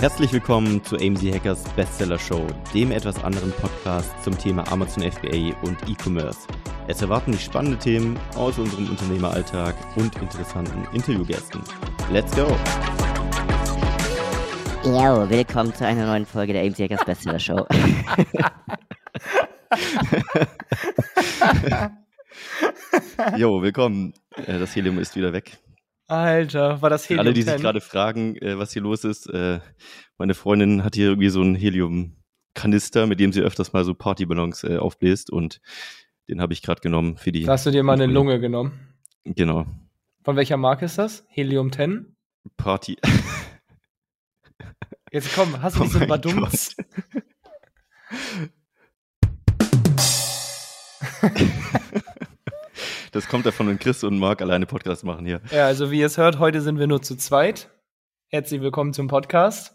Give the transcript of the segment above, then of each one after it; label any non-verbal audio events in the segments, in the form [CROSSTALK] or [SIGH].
Herzlich willkommen zu AMZ Hackers Bestseller Show, dem etwas anderen Podcast zum Thema Amazon FBA und E-Commerce. Es erwarten dich spannende Themen aus unserem Unternehmeralltag und interessanten Interviewgästen. Let's go! Yo, willkommen zu einer neuen Folge der AMZ Hackers Bestseller Show. [LAUGHS] Jo, willkommen. Äh, Das Helium ist wieder weg. Alter, war das Helium alle, die sich 10? gerade fragen, äh, was hier los ist, äh, meine Freundin hat hier irgendwie so einen Helium-Kanister, mit dem sie öfters mal so Partyballons äh, aufbläst und den habe ich gerade genommen für die. Da hast du dir mal eine Lunge genommen. Genau. Von welcher Marke ist das? Helium 10? Party. [LAUGHS] Jetzt komm, hast du Oh nicht so ein mein Badumts? [LAUGHS] [LAUGHS] Das kommt davon, wenn Chris und Marc alleine Podcast machen hier. Ja, also wie ihr es hört, heute sind wir nur zu zweit. Herzlich willkommen zum Podcast.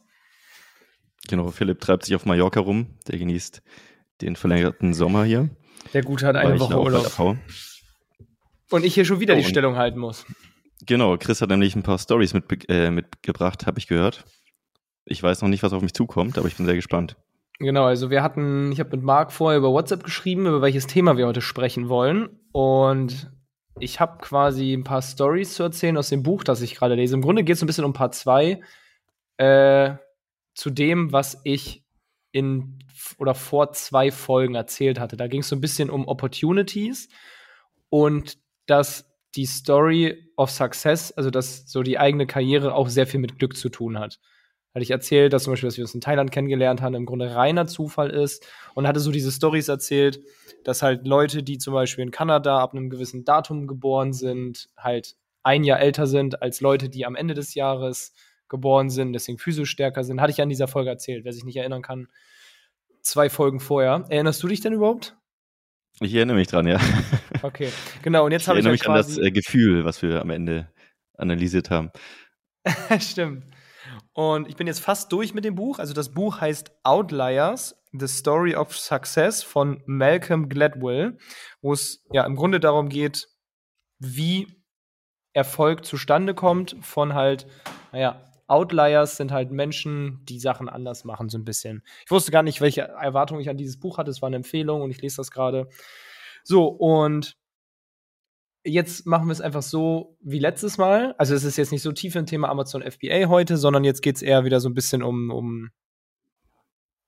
Genau, Philipp treibt sich auf Mallorca rum. Der genießt den verlängerten Sommer hier. Der Gute hat eine Woche Urlaub. Und ich hier schon wieder Oh, die Stellung halten muss. Genau, Chris hat nämlich ein paar Stories mit, äh, mitgebracht, habe ich gehört. Ich weiß noch nicht, was auf mich zukommt, aber ich bin sehr gespannt. Genau, also wir hatten, ich habe mit Marc vorher über WhatsApp geschrieben, über welches Thema wir heute sprechen wollen. Und ich habe quasi ein paar Stories zu erzählen aus dem Buch, das ich gerade lese. Im Grunde geht es ein bisschen um Part 2 äh, zu dem, was ich in oder vor zwei Folgen erzählt hatte. Da ging es so ein bisschen um Opportunities und dass die Story of Success, also dass so die eigene Karriere auch sehr viel mit Glück zu tun hat hatte ich erzählt, dass zum Beispiel, dass wir uns in Thailand kennengelernt haben, im Grunde reiner Zufall ist und hatte so diese Stories erzählt, dass halt Leute, die zum Beispiel in Kanada ab einem gewissen Datum geboren sind, halt ein Jahr älter sind als Leute, die am Ende des Jahres geboren sind, deswegen physisch stärker sind. Hatte ich ja in dieser Folge erzählt, wer sich nicht erinnern kann. Zwei Folgen vorher. Erinnerst du dich denn überhaupt? Ich erinnere mich dran, ja. [LAUGHS] Okay, genau. Und jetzt Ich habe ich erinnere halt mich an das äh, Gefühl, was wir am Ende analysiert haben. [LAUGHS] Stimmt. Und ich bin jetzt fast durch mit dem Buch. Also das Buch heißt Outliers, The Story of Success von Malcolm Gladwell, wo es ja im Grunde darum geht, wie Erfolg zustande kommt von halt, naja, Outliers sind halt Menschen, die Sachen anders machen, so ein bisschen. Ich wusste gar nicht, welche Erwartung ich an dieses Buch hatte. Es war eine Empfehlung und ich lese das gerade. So, und jetzt machen wir es einfach so wie letztes Mal. Also es ist jetzt nicht so tief im Thema Amazon FBA heute, sondern jetzt geht es eher wieder so ein bisschen um, um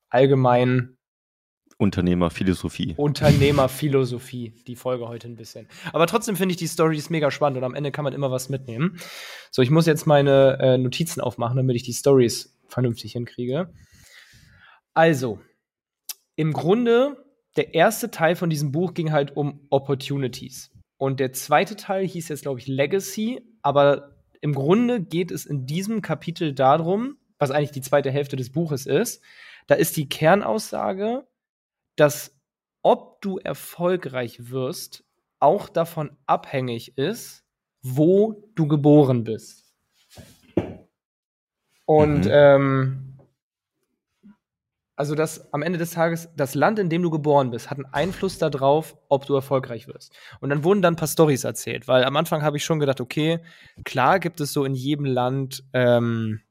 allgemein Unternehmerphilosophie. Unternehmerphilosophie, die Folge heute ein bisschen. Aber trotzdem finde ich die Story ist mega spannend und am Ende kann man immer was mitnehmen. So, ich muss jetzt meine äh, Notizen aufmachen, damit ich die Stories vernünftig hinkriege. Also, im Grunde, der erste Teil von diesem Buch ging halt um Opportunities. Und der zweite Teil hieß jetzt, glaube ich, Legacy. Aber im Grunde geht es in diesem Kapitel darum, was eigentlich die zweite Hälfte des Buches ist. Da ist die Kernaussage, dass ob du erfolgreich wirst, auch davon abhängig ist, wo du geboren bist. Und Mhm. ähm, also das am Ende des Tages, das Land, in dem du geboren bist, hat einen Einfluss darauf, ob du erfolgreich wirst. Und dann wurden dann ein paar Stories erzählt, weil am Anfang habe ich schon gedacht, okay, klar gibt es so in jedem Land ähm,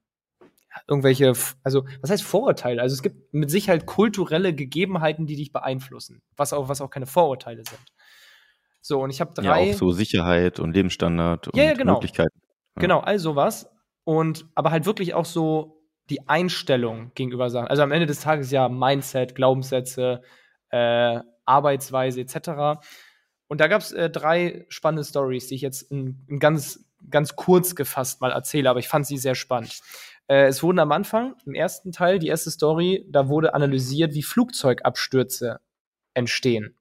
irgendwelche, also was heißt Vorurteile? Also es gibt mit Sicherheit kulturelle Gegebenheiten, die dich beeinflussen, was auch, was auch keine Vorurteile sind. So, und ich habe Ja, drei. auch so Sicherheit und Lebensstandard und Ja, ja, genau. Möglichkeiten. Ja. Genau, all sowas. Und aber halt wirklich auch so die Einstellung gegenüber Sachen. Also am Ende des Tages ja Mindset, Glaubenssätze, äh, Arbeitsweise etc. Und da gab es äh, drei spannende Stories, die ich jetzt in, in ganz, ganz kurz gefasst mal erzähle, aber ich fand sie sehr spannend. Äh, es wurden am Anfang, im ersten Teil, die erste Story, da wurde analysiert, wie Flugzeugabstürze entstehen.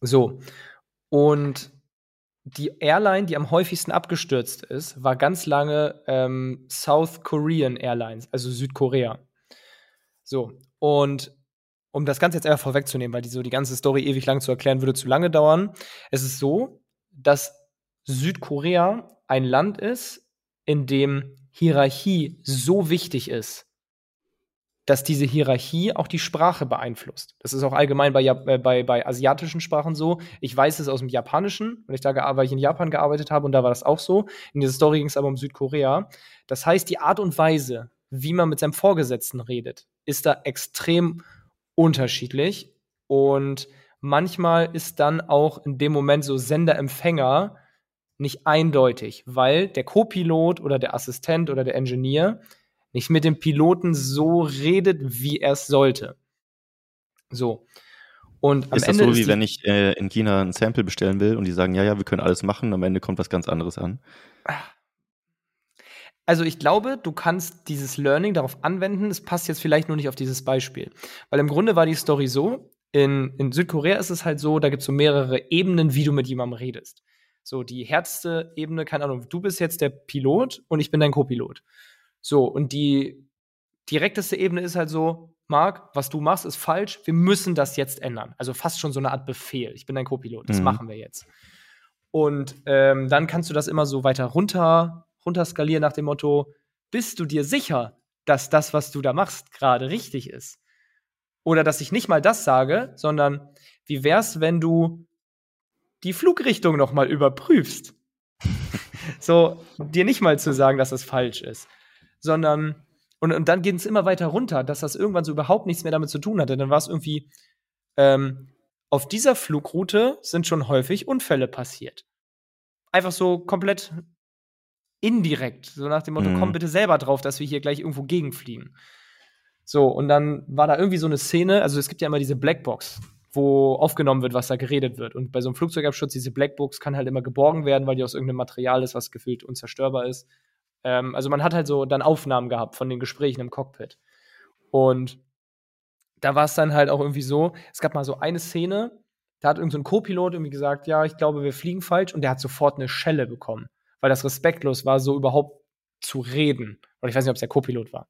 So. Und die Airline, die am häufigsten abgestürzt ist, war ganz lange ähm, South Korean Airlines, also Südkorea. So, und um das Ganze jetzt einfach vorwegzunehmen, weil die so die ganze Story ewig lang zu erklären würde zu lange dauern. Es ist so, dass Südkorea ein Land ist, in dem Hierarchie so wichtig ist, dass diese Hierarchie auch die Sprache beeinflusst. Das ist auch allgemein bei, äh, bei, bei asiatischen Sprachen so. Ich weiß es aus dem Japanischen, weil ich da weil ich in Japan gearbeitet habe und da war das auch so. In dieser Story ging es aber um Südkorea. Das heißt, die Art und Weise, wie man mit seinem Vorgesetzten redet, ist da extrem unterschiedlich. Und manchmal ist dann auch in dem Moment so Sender-Empfänger nicht eindeutig, weil der Co-Pilot oder der Assistent oder der Engineer nicht mit dem Piloten so redet, wie er es sollte. So. Und am ist Ende das so, wie wenn ich äh, in China ein Sample bestellen will und die sagen, ja, ja, wir können alles machen, am Ende kommt was ganz anderes an. Also ich glaube, du kannst dieses Learning darauf anwenden. Es passt jetzt vielleicht nur nicht auf dieses Beispiel. Weil im Grunde war die Story so, in, in Südkorea ist es halt so, da gibt es so mehrere Ebenen, wie du mit jemandem redest. So, die härteste Ebene, keine Ahnung, du bist jetzt der Pilot und ich bin dein Co-Pilot. So, und die direkteste Ebene ist halt so, Marc, was du machst, ist falsch, wir müssen das jetzt ändern. Also fast schon so eine Art Befehl. Ich bin dein Co-Pilot, das Mhm. machen wir jetzt. Und ähm, dann kannst du das immer so weiter runter, runter skalieren nach dem Motto, bist du dir sicher, dass das, was du da machst, gerade richtig ist? Oder dass ich nicht mal das sage, sondern wie wär's, wenn du die Flugrichtung noch mal überprüfst? [LAUGHS] so, dir nicht mal zu sagen, dass es falsch ist, sondern und, und dann geht es immer weiter runter, dass das irgendwann so überhaupt nichts mehr damit zu tun hatte. Dann war es irgendwie, ähm, auf dieser Flugroute sind schon häufig Unfälle passiert. Einfach so komplett indirekt, so nach dem Motto, Mhm. komm bitte selber drauf, dass wir hier gleich irgendwo gegenfliegen. So, und dann war da irgendwie so eine Szene, also es gibt ja immer diese Blackbox, wo aufgenommen wird, was da geredet wird. Und bei so einem Flugzeugabsturz, diese Blackbox kann halt immer geborgen werden, weil die aus irgendeinem Material ist, was gefühlt unzerstörbar ist. Ähm, also man hat halt so dann Aufnahmen gehabt von den Gesprächen im Cockpit. Und da war es dann halt auch irgendwie so, es gab mal so eine Szene, da hat irgendein so Co-Pilot irgendwie gesagt, ja, ich glaube, wir fliegen falsch und der hat sofort eine Schelle bekommen, weil das respektlos war, so überhaupt zu reden. Und ich weiß nicht, ob es der Co-Pilot war.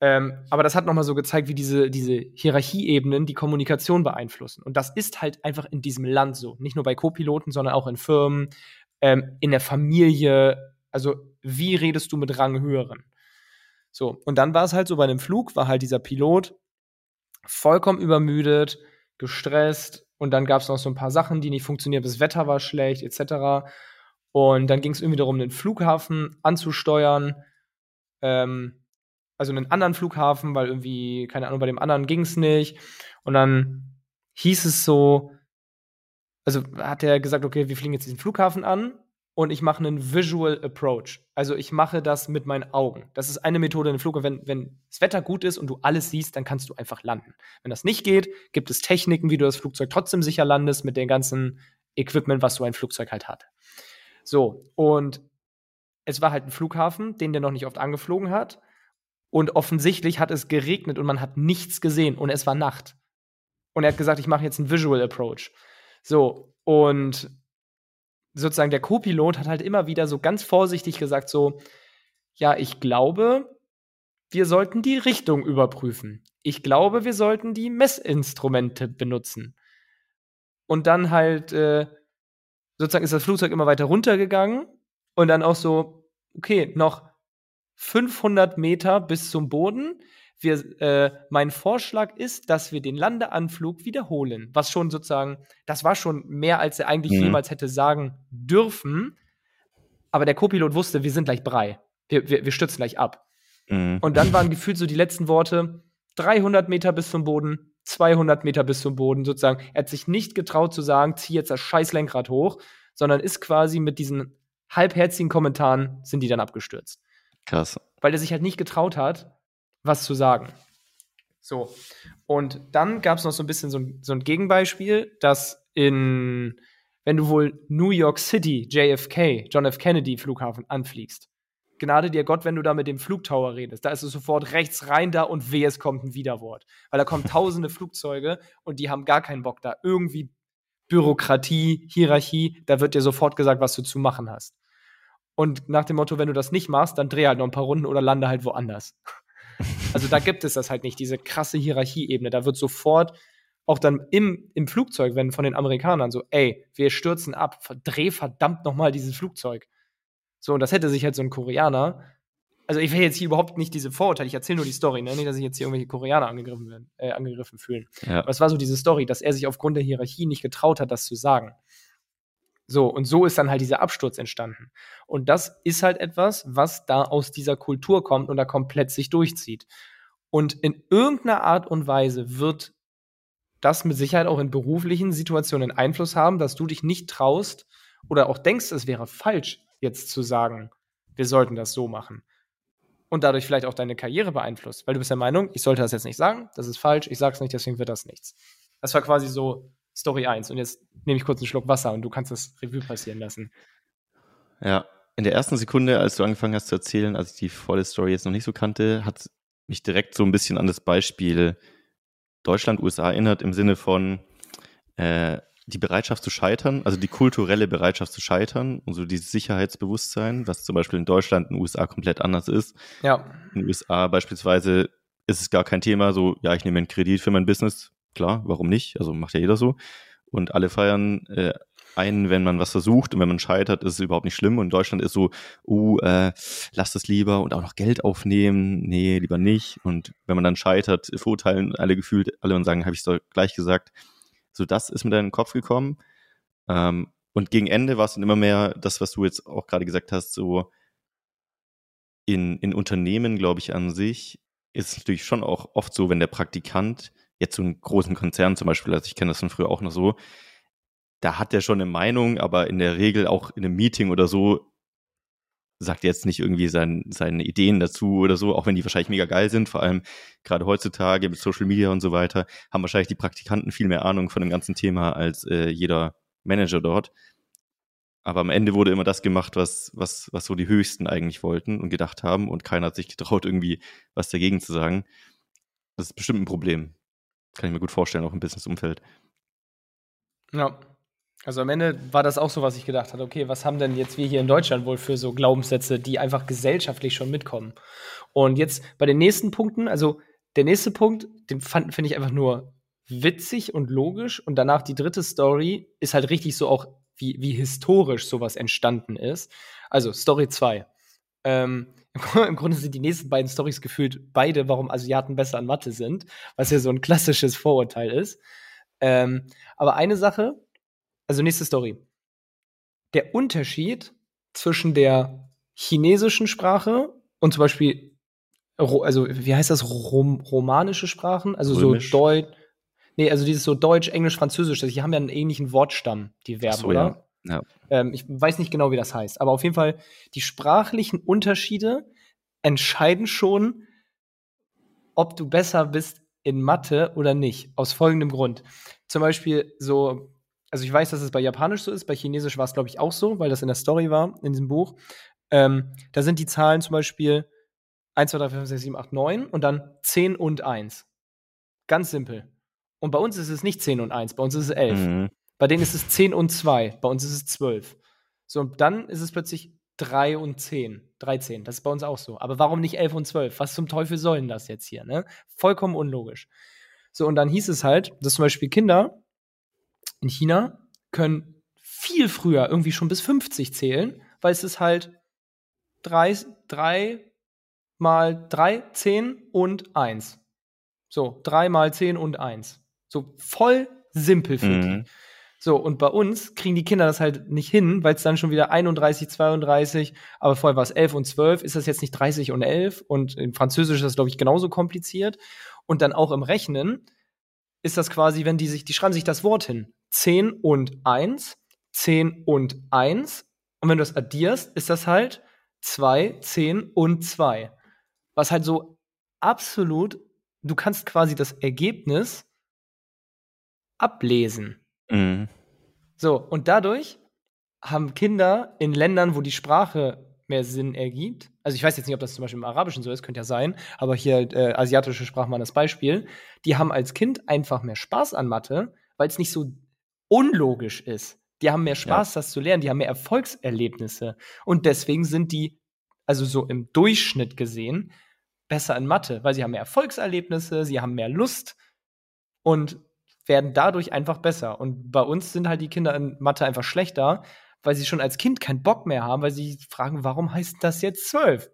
Ähm, aber das hat nochmal so gezeigt, wie diese, diese Hierarchieebenen die Kommunikation beeinflussen. Und das ist halt einfach in diesem Land so. Nicht nur bei Co-Piloten, sondern auch in Firmen, ähm, in der Familie. Also, wie redest du mit Ranghöheren? So, und dann war es halt so bei einem Flug, war halt dieser Pilot vollkommen übermüdet, gestresst und dann gab es noch so ein paar Sachen, die nicht funktionieren, das Wetter war schlecht, etc. Und dann ging es irgendwie darum, den Flughafen anzusteuern, ähm, also einen anderen Flughafen, weil irgendwie, keine Ahnung, bei dem anderen ging es nicht. Und dann hieß es so, also hat er gesagt, okay, wir fliegen jetzt diesen Flughafen an und ich mache einen Visual Approach. Also ich mache das mit meinen Augen. Das ist eine Methode in den Flug. Wenn, wenn das Wetter gut ist und du alles siehst, dann kannst du einfach landen. Wenn das nicht geht, gibt es Techniken, wie du das Flugzeug trotzdem sicher landest mit dem ganzen Equipment, was so ein Flugzeug halt hat. So, und es war halt ein Flughafen, den der noch nicht oft angeflogen hat. Und offensichtlich hat es geregnet und man hat nichts gesehen und es war Nacht. Und er hat gesagt, ich mache jetzt einen Visual Approach. So, und sozusagen der Co-Pilot hat halt immer wieder so ganz vorsichtig gesagt, so, ja, ich glaube, wir sollten die Richtung überprüfen. Ich glaube, wir sollten die Messinstrumente benutzen. Und dann halt, äh, sozusagen ist das Flugzeug immer weiter runtergegangen und dann auch so, okay, noch 500 Meter bis zum Boden. Wir, äh, mein Vorschlag ist, dass wir den Landeanflug wiederholen. Was schon sozusagen, das war schon mehr, als er eigentlich Mhm. jemals hätte sagen dürfen. Aber der Co-Pilot wusste, wir sind gleich Brei. Wir, wir, wir stürzen gleich ab. Mhm. Und dann waren gefühlt so die letzten Worte: 300 Meter bis zum Boden, 200 Meter bis zum Boden, sozusagen. Er hat sich nicht getraut zu sagen, zieh jetzt das scheiß Lenkrad hoch, sondern ist quasi mit diesen halbherzigen Kommentaren sind die dann abgestürzt Krass. weil er sich halt nicht getraut hat, was zu sagen. So. Und dann gab es noch so ein bisschen so ein, so ein Gegenbeispiel, dass in, wenn du wohl New York City, JFK, John F. Kennedy Flughafen anfliegst, Gnade dir Gott, wenn du da mit dem Flugtower redest. Da ist es sofort rechts rein da und weh, es kommt ein Widerwort. Weil da kommen tausende Flugzeuge und die haben gar keinen Bock da. Irgendwie Bürokratie, Hierarchie, da wird dir sofort gesagt, was du zu machen hast. Und nach dem Motto, wenn du das nicht machst, dann dreh halt noch ein paar Runden oder lande halt woanders. Also da gibt es das halt nicht, diese krasse Hierarchieebene. Da wird sofort auch dann im, im Flugzeug, wenn von den Amerikanern so, ey, wir stürzen ab, dreh verdammt noch mal dieses Flugzeug. So, und das hätte sich halt so ein Koreaner, also ich will jetzt hier überhaupt nicht diese Vorurteile, ich erzähle nur die Story, ne? nicht, dass sich jetzt hier irgendwelche Koreaner angegriffen, werden, äh, angegriffen fühlen. Ja. Aber es war so diese Story, dass er sich aufgrund der Hierarchie nicht getraut hat, das zu sagen. So, und so ist dann halt dieser Absturz entstanden. Und das ist halt etwas, was da aus dieser Kultur kommt und da komplett sich durchzieht. Und in irgendeiner Art und Weise wird das mit Sicherheit auch in beruflichen Situationen Einfluss haben, dass du dich nicht traust oder auch denkst, es wäre falsch, jetzt zu sagen, wir sollten das so machen. Und dadurch vielleicht auch deine Karriere beeinflusst, weil du bist der Meinung, ich sollte das jetzt nicht sagen, das ist falsch, ich sag's nicht, deswegen wird das nichts. Das war quasi so Story 1. Und jetzt nehme ich kurz einen Schluck Wasser und du kannst das Revue passieren lassen. Ja, in der ersten Sekunde, als du angefangen hast zu erzählen, als ich die volle Story jetzt noch nicht so kannte, hat mich direkt so ein bisschen an das Beispiel Deutschland, USA erinnert im Sinne von äh, die Bereitschaft zu scheitern, also die kulturelle Bereitschaft zu scheitern und so dieses Sicherheitsbewusstsein, was zum Beispiel in Deutschland und USA komplett anders ist. Ja. In den USA beispielsweise ist es gar kein Thema, so, ja, ich nehme einen Kredit für mein Business, klar, warum nicht? Also macht ja jeder so. Und alle feiern äh, ein, wenn man was versucht und wenn man scheitert, ist es überhaupt nicht schlimm. Und Deutschland ist so, uh, äh, lass das lieber und auch noch Geld aufnehmen, nee, lieber nicht. Und wenn man dann scheitert, verurteilen alle gefühlt, alle und sagen, habe ich es doch gleich gesagt. So, das ist mir dann in den Kopf gekommen. Ähm, und gegen Ende war es dann immer mehr das, was du jetzt auch gerade gesagt hast, so in, in Unternehmen, glaube ich, an sich, ist es natürlich schon auch oft so, wenn der Praktikant jetzt so einen großen Konzern zum Beispiel, also ich kenne das von früher auch noch so, da hat er schon eine Meinung, aber in der Regel auch in einem Meeting oder so sagt er jetzt nicht irgendwie sein, seine Ideen dazu oder so, auch wenn die wahrscheinlich mega geil sind, vor allem gerade heutzutage mit Social Media und so weiter, haben wahrscheinlich die Praktikanten viel mehr Ahnung von dem ganzen Thema als äh, jeder Manager dort. Aber am Ende wurde immer das gemacht, was, was, was so die Höchsten eigentlich wollten und gedacht haben und keiner hat sich getraut, irgendwie was dagegen zu sagen. Das ist bestimmt ein Problem. Kann ich mir gut vorstellen, auch im Businessumfeld. Ja. Also am Ende war das auch so, was ich gedacht hatte. Okay, was haben denn jetzt wir hier in Deutschland wohl für so Glaubenssätze, die einfach gesellschaftlich schon mitkommen? Und jetzt bei den nächsten Punkten, also der nächste Punkt, den finde ich einfach nur witzig und logisch. Und danach die dritte Story ist halt richtig so auch, wie, wie historisch sowas entstanden ist. Also Story 2. Ähm, Im Grunde sind die nächsten beiden Stories gefühlt beide, warum Asiaten besser an Mathe sind, was ja so ein klassisches Vorurteil ist. Ähm, aber eine Sache, also nächste Story. Der Unterschied zwischen der chinesischen Sprache und zum Beispiel, also wie heißt das, Rom romanische Sprachen? Also Römisch. so Deutsch. Nee, also dieses so Deutsch, Englisch, Französisch, die haben ja einen ähnlichen Wortstamm, die Verben, so, oder? Ja. Ja. Ähm, ich weiß nicht genau, wie das heißt, aber auf jeden Fall, die sprachlichen Unterschiede entscheiden schon, ob du besser bist in Mathe oder nicht. Aus folgendem Grund. Zum Beispiel so, also ich weiß, dass es bei Japanisch so ist, bei Chinesisch war es, glaube ich, auch so, weil das in der Story war, in diesem Buch. Ähm, da sind die Zahlen zum Beispiel 1, 2, 3, 4, 5, 6, 7, 8, 9 und dann 10 und 1. Ganz simpel. Und bei uns ist es nicht 10 und 1, bei uns ist es 11. Mhm. Bei denen ist es 10 und 2, bei uns ist es 12. So, und dann ist es plötzlich 3 und 10. 13, das ist bei uns auch so. Aber warum nicht 11 und 12? Was zum Teufel sollen das jetzt hier? Ne? Vollkommen unlogisch. So, und dann hieß es halt, dass zum Beispiel Kinder in China können viel früher irgendwie schon bis 50 zählen, weil es ist halt 3, 3 mal 3, 10 und 1. So, 3 mal 10 und 1. So voll simpel für mhm. die. So, und bei uns kriegen die Kinder das halt nicht hin, weil es dann schon wieder 31, 32, aber vorher war es 11 und 12, ist das jetzt nicht 30 und 11 und in Französisch ist das, glaube ich, genauso kompliziert. Und dann auch im Rechnen ist das quasi, wenn die sich, die schreiben sich das Wort hin. 10 und 1, 10 und 1. Und wenn du das addierst, ist das halt 2, 10 und 2. Was halt so absolut, du kannst quasi das Ergebnis ablesen. Mhm. So, und dadurch haben Kinder in Ländern, wo die Sprache mehr Sinn ergibt, also ich weiß jetzt nicht, ob das zum Beispiel im Arabischen so ist, könnte ja sein, aber hier äh, asiatische Sprachen mal das Beispiel, die haben als Kind einfach mehr Spaß an Mathe, weil es nicht so unlogisch ist. Die haben mehr Spaß, ja. das zu lernen, die haben mehr Erfolgserlebnisse und deswegen sind die, also so im Durchschnitt gesehen, besser in Mathe, weil sie haben mehr Erfolgserlebnisse, sie haben mehr Lust und werden dadurch einfach besser. Und bei uns sind halt die Kinder in Mathe einfach schlechter, weil sie schon als Kind keinen Bock mehr haben, weil sie fragen, warum heißt das jetzt zwölf?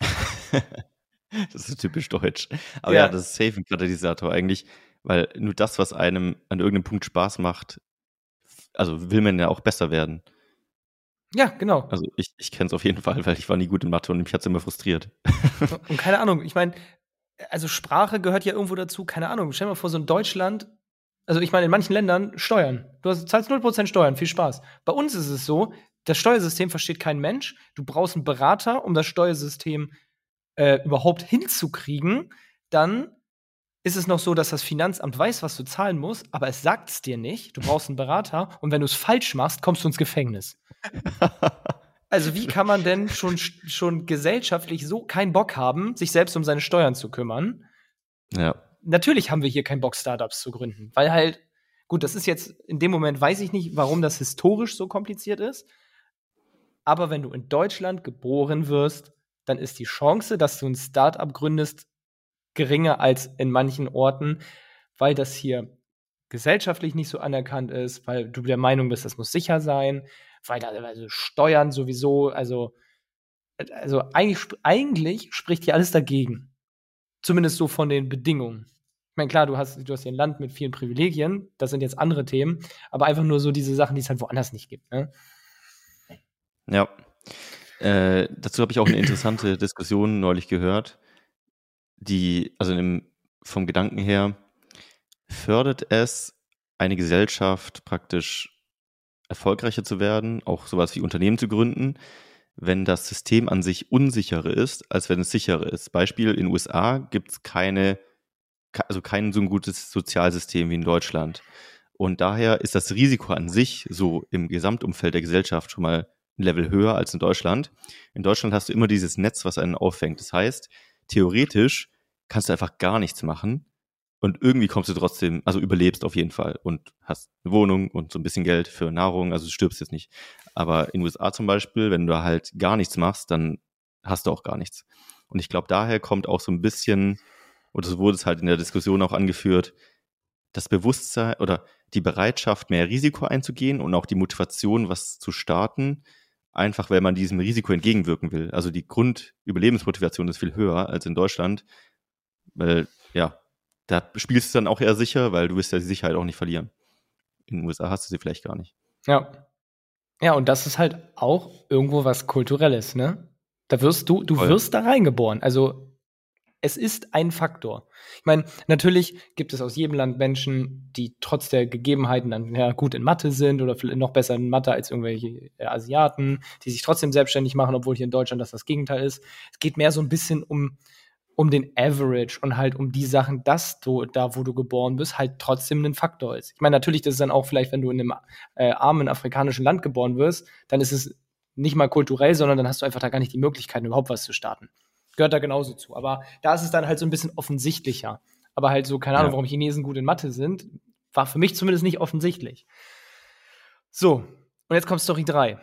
[LAUGHS] das ist typisch deutsch. Aber ja, ja das ist safe ein Katalysator eigentlich, weil nur das, was einem an irgendeinem Punkt Spaß macht, also will man ja auch besser werden. Ja, genau. Also ich, ich kenne es auf jeden Fall, weil ich war nie gut in Mathe und mich hat es immer frustriert. und keine [LAUGHS] Ahnung, ich meine, also Sprache gehört ja irgendwo dazu, keine Ahnung. Stell dir mal vor, so in Deutschland, also ich meine, in manchen Ländern Steuern. Du hast, zahlst 0% Steuern, viel Spaß. Bei uns ist es so, das Steuersystem versteht kein Mensch. Du brauchst einen Berater, um das Steuersystem äh, überhaupt hinzukriegen. Dann ist es noch so, dass das Finanzamt weiß, was du zahlen musst, aber es sagt es dir nicht. Du brauchst einen Berater und wenn du es falsch machst, kommst du ins Gefängnis. [LAUGHS] also wie kann man denn schon, schon gesellschaftlich so keinen Bock haben, sich selbst um seine Steuern zu kümmern? Ja. Natürlich haben wir hier keinen Bock, Startups zu gründen, weil halt, gut, das ist jetzt, in dem Moment weiß ich nicht, warum das historisch so kompliziert ist, aber wenn du in Deutschland geboren wirst, dann ist die Chance, dass du ein Startup gründest, geringer als in manchen Orten, weil das hier gesellschaftlich nicht so anerkannt ist, weil du der Meinung bist, das muss sicher sein, weil da also Steuern sowieso, also, also eigentlich, eigentlich spricht hier alles dagegen. Zumindest so von den Bedingungen. Ich meine, klar, du hast, du hast hier ein Land mit vielen Privilegien, das sind jetzt andere Themen, aber einfach nur so diese Sachen, die es halt woanders nicht gibt. Ne? Ja. Äh, dazu habe ich auch eine interessante [CLEARS THROAT] Diskussion neulich gehört, die, also im, vom Gedanken her, fördert es eine Gesellschaft praktisch erfolgreicher zu werden, auch sowas wie Unternehmen zu gründen, wenn das System an sich unsicherer ist, als wenn es sicherer ist. Beispiel, in den USA gibt es keine, also kein so ein gutes Sozialsystem wie in Deutschland. Und daher ist das Risiko an sich so im Gesamtumfeld der Gesellschaft schon mal ein Level höher als in Deutschland. In Deutschland hast du immer dieses Netz, was einen auffängt. Das heißt, theoretisch kannst du einfach gar nichts machen und irgendwie kommst du trotzdem, also überlebst auf jeden Fall und hast eine Wohnung und so ein bisschen Geld für Nahrung, also du stirbst jetzt nicht. Aber in den USA zum Beispiel, wenn du halt gar nichts machst, dann hast du auch gar nichts. Und ich glaube, daher kommt auch so ein bisschen, oder so wurde es halt in der Diskussion auch angeführt, das Bewusstsein oder die Bereitschaft, mehr Risiko einzugehen und auch die Motivation, was zu starten, einfach weil man diesem Risiko entgegenwirken will. Also die Grundüberlebensmotivation ist viel höher als in Deutschland, weil ja, da spielst du dann auch eher sicher, weil du wirst ja die Sicherheit auch nicht verlieren. In den USA hast du sie vielleicht gar nicht. Ja. Ja, und das ist halt auch irgendwo was Kulturelles, ne? Da wirst du, du Voll. wirst da reingeboren. Also es ist ein Faktor. Ich meine, natürlich gibt es aus jedem Land Menschen, die trotz der Gegebenheiten dann ja, gut in Mathe sind oder noch besser in Mathe als irgendwelche äh, Asiaten, die sich trotzdem selbstständig machen, obwohl hier in Deutschland das das Gegenteil ist. Es geht mehr so ein bisschen um, um den Average und halt um die Sachen, dass du da, wo du geboren bist, halt trotzdem ein Faktor ist. Ich meine, natürlich, das ist dann auch vielleicht, wenn du in einem äh, armen afrikanischen Land geboren wirst, dann ist es nicht mal kulturell, sondern dann hast du einfach da gar nicht die Möglichkeit, überhaupt was zu starten gehört da genauso zu. Aber da ist es dann halt so ein bisschen offensichtlicher. Aber halt so, keine Ahnung, ja. warum Chinesen gut in Mathe sind, war für mich zumindest nicht offensichtlich. So, und jetzt kommt Story 3.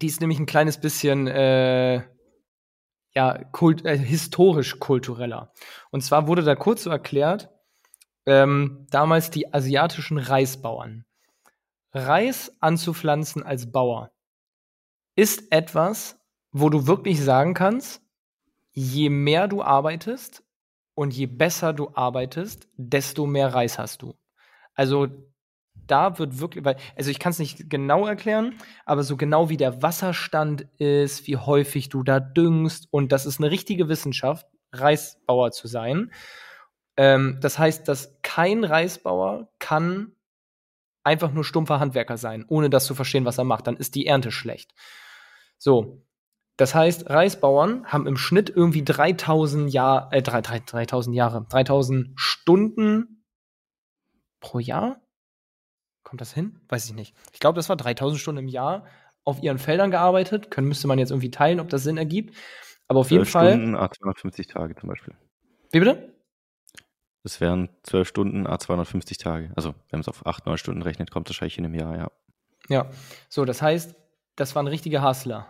Die ist nämlich ein kleines bisschen äh, ja, kult, äh, historisch-kultureller. Und zwar wurde da kurz so erklärt, ähm, damals die asiatischen Reisbauern. Reis anzupflanzen als Bauer ist etwas, wo du wirklich sagen kannst, je mehr du arbeitest und je besser du arbeitest, desto mehr Reis hast du. Also da wird wirklich, weil, also ich kann es nicht genau erklären, aber so genau wie der Wasserstand ist, wie häufig du da düngst und das ist eine richtige Wissenschaft, Reisbauer zu sein. Ähm, das heißt, dass kein Reisbauer kann einfach nur stumpfer Handwerker sein, ohne das zu verstehen, was er macht. Dann ist die Ernte schlecht. So, das heißt, Reisbauern haben im Schnitt irgendwie 3000 Jahr, äh, 3000 Jahre, 3000 Stunden pro Jahr? Kommt das hin? Weiß ich nicht. Ich glaube, das war 3000 Stunden im Jahr auf ihren Feldern gearbeitet. Können müsste man jetzt irgendwie teilen, ob das Sinn ergibt. Aber auf jeden Fall. Stunden, A250 Tage zum Beispiel. Wie bitte? Das wären 12 Stunden, A250 Tage. Also, wenn man es auf 8, 9 Stunden rechnet, kommt das wahrscheinlich in einem Jahr, ja. Ja, so, das heißt, das waren richtige Hustler.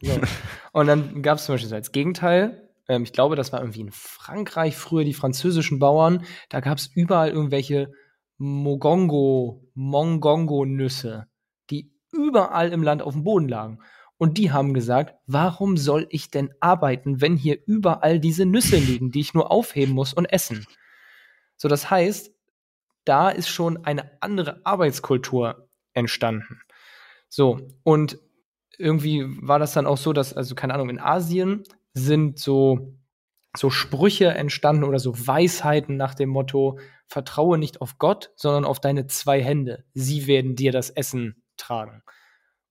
So. [LAUGHS] Und dann gab es zum Beispiel so als Gegenteil, ähm, ich glaube, das war irgendwie in Frankreich früher die französischen Bauern, da gab es überall irgendwelche Mogongo, Mongongo-Nüsse, die überall im Land auf dem Boden lagen. Und die haben gesagt, warum soll ich denn arbeiten, wenn hier überall diese Nüsse liegen, die ich nur aufheben muss und essen? So, das heißt, da ist schon eine andere Arbeitskultur entstanden. So, und irgendwie war das dann auch so, dass, also keine Ahnung, in Asien sind so, so Sprüche entstanden oder so Weisheiten nach dem Motto, vertraue nicht auf Gott, sondern auf deine zwei Hände. Sie werden dir das Essen tragen.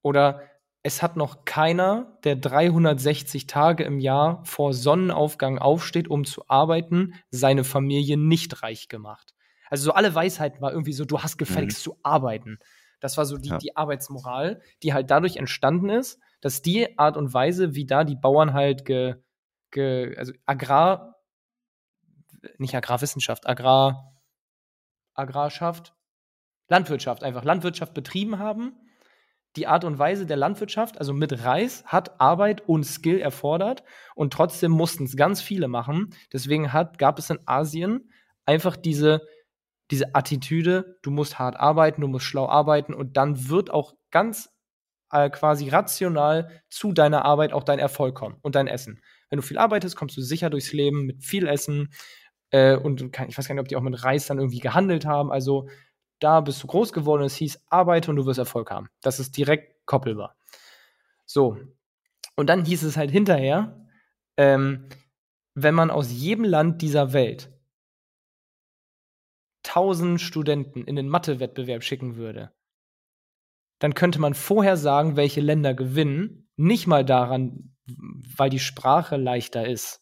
Oder es hat noch keiner, der 360 Tage im Jahr vor Sonnenaufgang aufsteht, um zu arbeiten, seine Familie nicht reich gemacht. Also so alle Weisheiten war irgendwie so, du hast gefälligst mhm. zu arbeiten. Das war so die, ja. die Arbeitsmoral, die halt dadurch entstanden ist, dass die Art und Weise, wie da die Bauern halt ge, ge also Agrar, nicht Agrarwissenschaft, Agrar, Agrarschaft, Landwirtschaft, einfach Landwirtschaft betrieben haben. Die Art und Weise der Landwirtschaft, also mit Reis, hat Arbeit und Skill erfordert und trotzdem mussten es ganz viele machen. Deswegen hat, gab es in Asien einfach diese, diese Attitüde, du musst hart arbeiten, du musst schlau arbeiten und dann wird auch ganz äh, quasi rational zu deiner Arbeit auch dein Erfolg kommen und dein Essen. Wenn du viel arbeitest, kommst du sicher durchs Leben mit viel Essen äh, und ich weiß gar nicht, ob die auch mit Reis dann irgendwie gehandelt haben. Also da bist du groß geworden, es hieß arbeite und du wirst Erfolg haben. Das ist direkt koppelbar. So. Und dann hieß es halt hinterher, ähm, wenn man aus jedem Land dieser Welt tausend Studenten in den Mathe-Wettbewerb schicken würde, dann könnte man vorher sagen, welche Länder gewinnen. Nicht mal daran, weil die Sprache leichter ist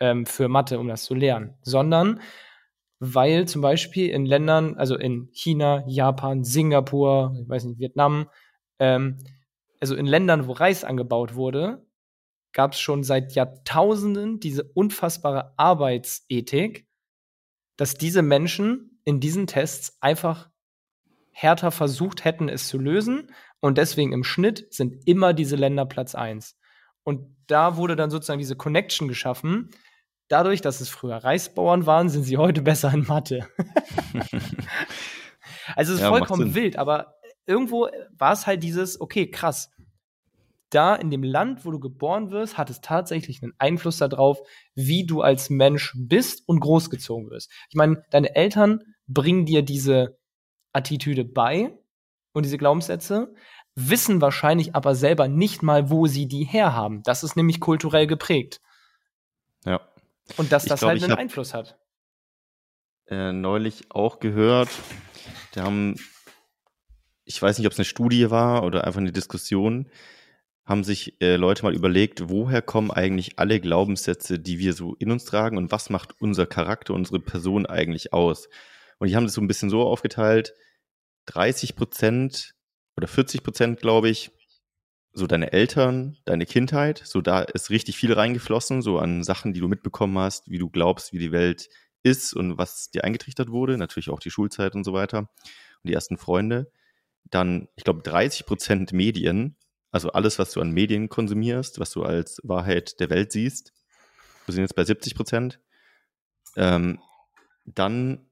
ähm, für Mathe, um das zu lernen, sondern weil zum Beispiel in Ländern, also in China, Japan, Singapur, ich weiß nicht, Vietnam, ähm, also in Ländern, wo Reis angebaut wurde, gab es schon seit Jahrtausenden diese unfassbare Arbeitsethik, dass diese Menschen in diesen Tests einfach härter versucht hätten, es zu lösen. Und deswegen im Schnitt sind immer diese Länder Platz 1. Und da wurde dann sozusagen diese Connection geschaffen. Dadurch, dass es früher Reisbauern waren, sind sie heute besser in Mathe. [LAUGHS] also es ist ja, vollkommen wild, aber irgendwo war es halt dieses, okay, krass. Da in dem Land, wo du geboren wirst, hat es tatsächlich einen Einfluss darauf, wie du als Mensch bist und großgezogen wirst. Ich meine, deine Eltern bringen dir diese Attitüde bei und diese Glaubenssätze, wissen wahrscheinlich aber selber nicht mal, wo sie die herhaben. Das ist nämlich kulturell geprägt. Ja. Und dass das glaub, halt einen Einfluss hat. Äh, neulich auch gehört, da haben, ich weiß nicht, ob es eine Studie war oder einfach eine Diskussion, haben sich äh, Leute mal überlegt, woher kommen eigentlich alle Glaubenssätze, die wir so in uns tragen und was macht unser Charakter, unsere Person eigentlich aus? Und die haben das so ein bisschen so aufgeteilt, 30 Prozent oder 40 Prozent, glaube ich, so deine Eltern, deine Kindheit, so da ist richtig viel reingeflossen, so an Sachen, die du mitbekommen hast, wie du glaubst, wie die Welt ist und was dir eingetrichtert wurde, natürlich auch die Schulzeit und so weiter und die ersten Freunde. Dann, ich glaube, 30 Prozent Medien, also alles, was du an Medien konsumierst, was du als Wahrheit der Welt siehst. Wir sind jetzt bei 70 Prozent. Ähm, dann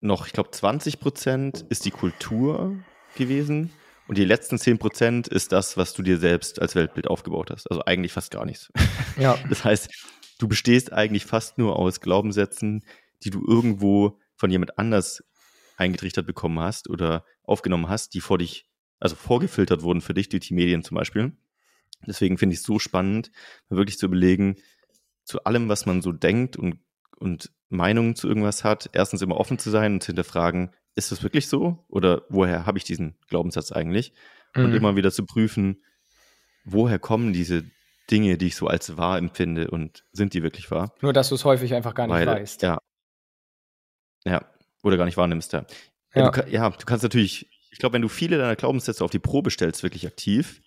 noch, ich glaube, 20 Prozent ist die Kultur gewesen. Und die letzten 10 Prozent ist das, was du dir selbst als Weltbild aufgebaut hast. Also eigentlich fast gar nichts. [LAUGHS] Ja. Das heißt, du bestehst eigentlich fast nur aus Glaubenssätzen, die du irgendwo von jemand anders eingetrichtert bekommen hast oder aufgenommen hast, die vor dich, also vorgefiltert wurden für dich durch die Medien zum Beispiel. Deswegen finde ich es so spannend, wirklich zu überlegen, zu allem, was man so denkt und und Meinungen zu irgendwas hat, erstens immer offen zu sein und zu hinterfragen, ist das wirklich so? Oder woher habe ich diesen Glaubenssatz eigentlich? Und mhm. immer wieder zu prüfen, woher kommen diese Dinge, die ich so als wahr empfinde und sind die wirklich wahr? Nur, dass du es häufig einfach gar nicht Weil, weißt. Ja. Ja. Oder gar nicht wahrnimmst, ja. Ja. Du, ja, du kannst natürlich, ich glaube, wenn du viele deiner Glaubenssätze auf die Probe stellst, wirklich aktiv,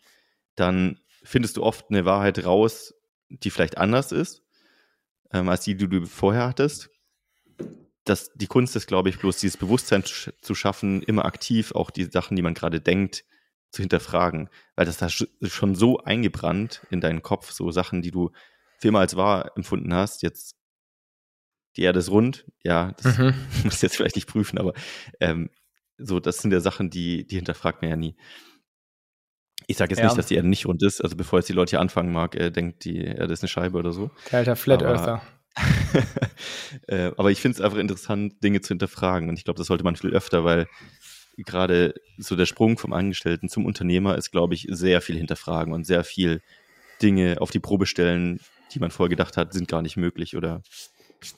dann findest du oft eine Wahrheit raus, die vielleicht anders ist ähm, als die, die du vorher hattest. Das, die Kunst ist, glaube ich, bloß dieses Bewusstsein zu, schaffen, immer aktiv auch die Sachen, die man gerade denkt, zu hinterfragen. Weil das da schon so eingebrannt in deinen Kopf, so Sachen, die du immer als wahr empfunden hast. Jetzt, die Erde ist rund, ja, das mhm. [LAUGHS] muss jetzt vielleicht nicht prüfen, aber ähm, so, das sind ja Sachen, die, die hinterfragt man ja nie. Ich sage jetzt ja. nicht, dass die Erde nicht rund ist. Also bevor jetzt die Leute hier anfangen mag, äh, denkt die Erde ist eine Scheibe oder so. Alter Flat Earther. [LAUGHS] äh, aber ich finde es einfach interessant, Dinge zu hinterfragen. Und ich glaube, das sollte man viel öfter, weil gerade so der Sprung vom Angestellten zum Unternehmer ist, glaube ich, sehr viel hinterfragen und sehr viel Dinge auf die Probe stellen, die man vorher gedacht hat, sind gar nicht möglich oder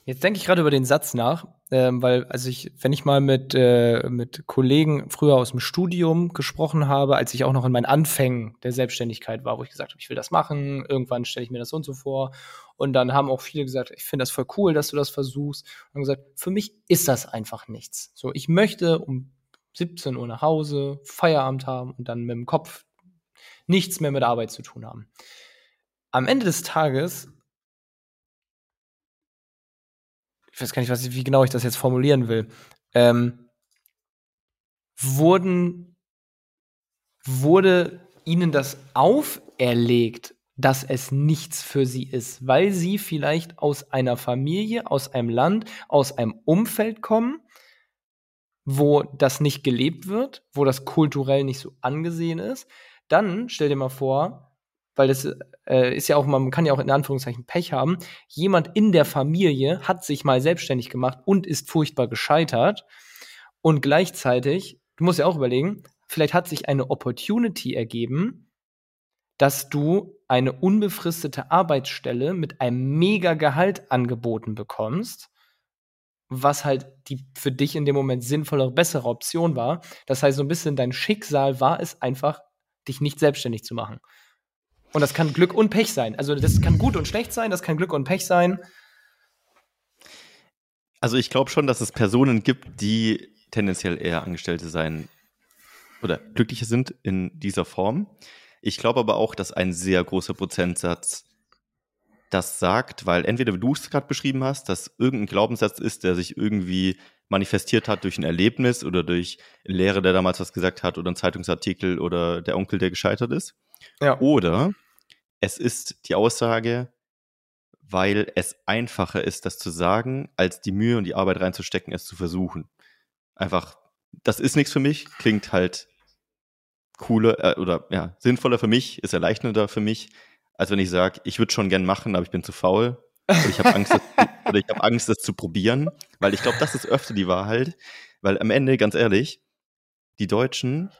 Jetzt denke ich gerade über den Satz nach, ähm, weil, also ich, wenn ich mal mit, äh, mit Kollegen früher aus dem Studium gesprochen habe, als ich auch noch in meinen Anfängen der Selbstständigkeit war, wo ich gesagt habe, ich will das machen, irgendwann stelle ich mir das so und so vor. Und dann haben auch viele gesagt, ich finde das voll cool, dass du das versuchst. Und gesagt, für mich ist das einfach nichts. So, ich möchte um 17 Uhr nach Hause, Feierabend haben und dann mit dem Kopf nichts mehr mit Arbeit zu tun haben. Am Ende des Tages ich weiß gar nicht, was, wie genau ich das jetzt formulieren will, ähm, wurden, wurde ihnen das auferlegt, dass es nichts für sie ist, weil sie vielleicht aus einer Familie, aus einem Land, aus einem Umfeld kommen, wo das nicht gelebt wird, wo das kulturell nicht so angesehen ist. Dann stell dir mal vor, weil das äh, ist ja auch, man kann ja auch in Anführungszeichen Pech haben. Jemand in der Familie hat sich mal selbstständig gemacht und ist furchtbar gescheitert. Und gleichzeitig, du musst ja auch überlegen, vielleicht hat sich eine Opportunity ergeben, dass du eine unbefristete Arbeitsstelle mit einem mega Gehalt angeboten bekommst, was halt die für dich in dem Moment sinnvollere, bessere Option war. Das heißt, so ein bisschen dein Schicksal war es einfach, dich nicht selbstständig zu machen. Und das kann Glück und Pech sein. Also das kann gut und schlecht sein, das kann Glück und Pech sein. Also ich glaube schon, dass es Personen gibt, die tendenziell eher Angestellte sein oder glücklicher sind in dieser Form. Ich glaube aber auch, dass ein sehr großer Prozentsatz das sagt, weil entweder wie du es gerade beschrieben hast, dass irgendein Glaubenssatz ist, der sich irgendwie manifestiert hat durch ein Erlebnis oder durch ein Lehrer, der damals was gesagt hat oder ein Zeitungsartikel oder der Onkel, der gescheitert ist. Ja. Oder es ist die Aussage, weil es einfacher ist, das zu sagen, als die Mühe und die Arbeit reinzustecken, es zu versuchen. Einfach, das ist nichts für mich, klingt halt cooler äh, oder ja, sinnvoller für mich, ist erleichternder für mich, als wenn ich sage, ich würde schon gern machen, aber ich bin zu faul. Oder ich habe Angst, das, [LAUGHS] oder ich habe Angst, das zu probieren, weil ich glaube, das ist öfter die Wahrheit, weil am Ende, ganz ehrlich, die Deutschen,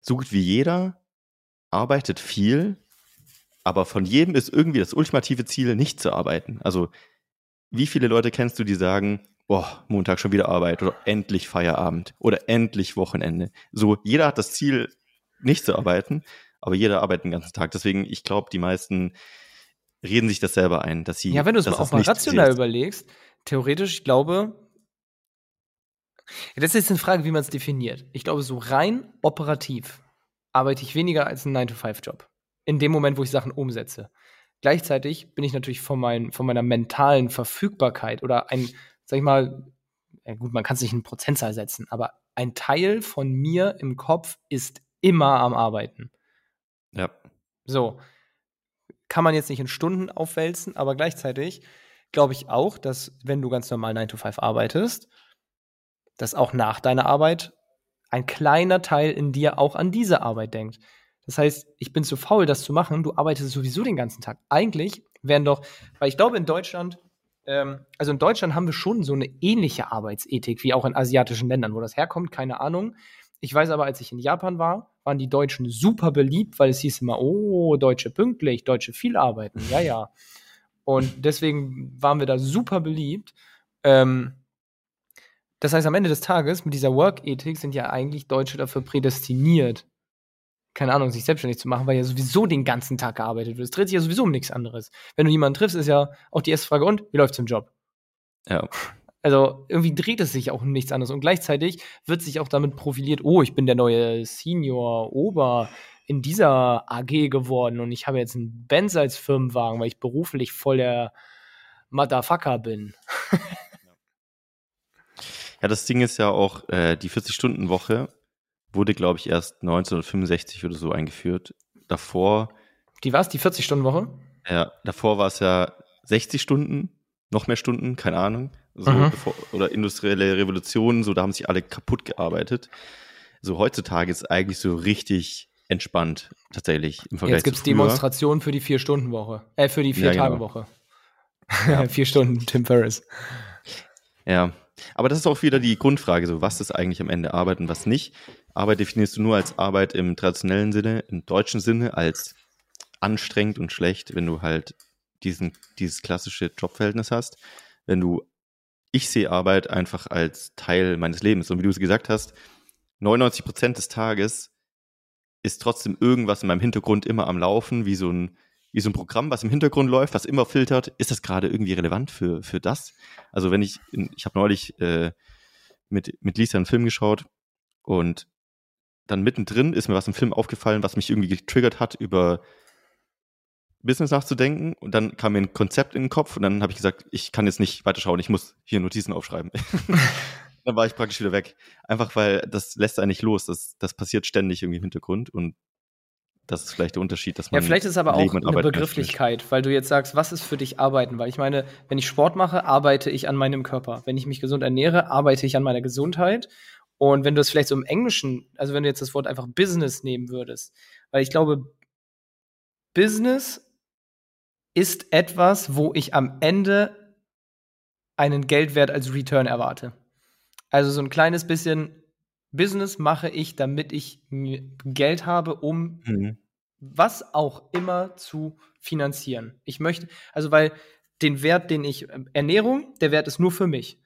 so gut wie jeder, arbeitet viel, aber von jedem ist irgendwie das ultimative Ziel, nicht zu arbeiten. Also, wie viele Leute kennst du, die sagen, boah, Montag schon wieder Arbeit oder endlich Feierabend oder endlich Wochenende? So, jeder hat das Ziel, nicht zu arbeiten, aber jeder arbeitet den ganzen Tag. Deswegen, ich glaube, die meisten reden sich das selber ein, dass sie. Ja, wenn du es auch mal rational ist. überlegst, theoretisch, ich glaube, das ist jetzt eine Frage, wie man es definiert. Ich glaube, so rein operativ arbeite ich weniger als ein 9-to-5-Job in dem Moment, wo ich Sachen umsetze. Gleichzeitig bin ich natürlich von, mein, von meiner mentalen Verfügbarkeit oder ein, sag ich mal, ja gut, man kann es nicht in Prozentzahl setzen, aber ein Teil von mir im Kopf ist immer am Arbeiten. Ja. So. Kann man jetzt nicht in Stunden aufwälzen, aber gleichzeitig glaube ich auch, dass wenn du ganz normal 9 to 5 arbeitest, dass auch nach deiner Arbeit ein kleiner Teil in dir auch an diese Arbeit denkt. Das heißt, ich bin zu faul, das zu machen. Du arbeitest sowieso den ganzen Tag. Eigentlich wären doch, weil ich glaube, in Deutschland, ähm, also in Deutschland haben wir schon so eine ähnliche Arbeitsethik wie auch in asiatischen Ländern. Wo das herkommt, keine Ahnung. Ich weiß aber, als ich in Japan war, waren die Deutschen super beliebt, weil es hieß immer, oh, Deutsche pünktlich, Deutsche viel arbeiten. Ja, ja. Und deswegen waren wir da super beliebt. Ähm, das heißt, am Ende des Tages mit dieser Work-Ethik sind ja eigentlich Deutsche dafür prädestiniert, keine Ahnung, sich selbstständig zu machen, weil ja sowieso den ganzen Tag gearbeitet wird. Es dreht sich ja sowieso um nichts anderes. Wenn du jemanden triffst, ist ja auch die erste Frage, und wie läuft's im Job? Ja. Also irgendwie dreht es sich auch um nichts anderes. Und gleichzeitig wird sich auch damit profiliert, oh, ich bin der neue Senior Ober in dieser AG geworden und ich habe jetzt einen Benz als Firmenwagen, weil ich beruflich voll der Motherfucker bin. [LAUGHS] ja, das Ding ist ja auch, äh, die 40-Stunden-Woche wurde, glaube ich, erst 1965 oder so eingeführt. Davor. Die war es, die 40-Stunden-Woche? Ja, davor war es ja 60 Stunden, noch mehr Stunden, keine Ahnung. So, mhm. bevor, oder industrielle Revolution, so da haben sich alle kaputt gearbeitet. So heutzutage ist eigentlich so richtig entspannt, tatsächlich im Vergleich Jetzt gibt es Demonstrationen für die Vier-Stunden-Woche. Äh, für die Vier-Tage-Woche. Ja, genau. [LAUGHS] Vier Stunden, Tim Ferriss. Ja, Aber das ist auch wieder die Grundfrage, so was ist eigentlich am Ende Arbeit und was nicht. Arbeit definierst du nur als Arbeit im traditionellen Sinne, im deutschen Sinne, als anstrengend und schlecht, wenn du halt diesen, dieses klassische Jobverhältnis hast. Wenn du, ich sehe Arbeit einfach als Teil meines Lebens. Und wie du es gesagt hast, 99 Prozent des Tages ist trotzdem irgendwas in meinem Hintergrund immer am Laufen, wie so ein, wie so ein Programm, was im Hintergrund läuft, was immer filtert. Ist das gerade irgendwie relevant für, für das? Also wenn ich, ich habe neulich äh, mit, mit Lisa einen Film geschaut und dann mittendrin ist mir was im Film aufgefallen, was mich irgendwie getriggert hat, über Business nachzudenken. Und dann kam mir ein Konzept in den Kopf und dann habe ich gesagt, ich kann jetzt nicht weiterschauen, ich muss hier Notizen aufschreiben. [LAUGHS] dann war ich praktisch wieder weg. Einfach weil das lässt einen nicht los. Das, das passiert ständig irgendwie im Hintergrund und das ist vielleicht der Unterschied, dass man. Ja, vielleicht ist aber auch eine Begrifflichkeit, weil du jetzt sagst, was ist für dich Arbeiten? Weil ich meine, wenn ich Sport mache, arbeite ich an meinem Körper. Wenn ich mich gesund ernähre, arbeite ich an meiner Gesundheit. Und wenn du es vielleicht so im Englischen, also wenn du jetzt das Wort einfach Business nehmen würdest, weil ich glaube, Business ist etwas, wo ich am Ende einen Geldwert als Return erwarte. Also so ein kleines bisschen Business mache ich, damit ich Geld habe, um mhm. was auch immer zu finanzieren. Ich möchte, also weil den Wert, den ich, Ernährung, der Wert ist nur für mich.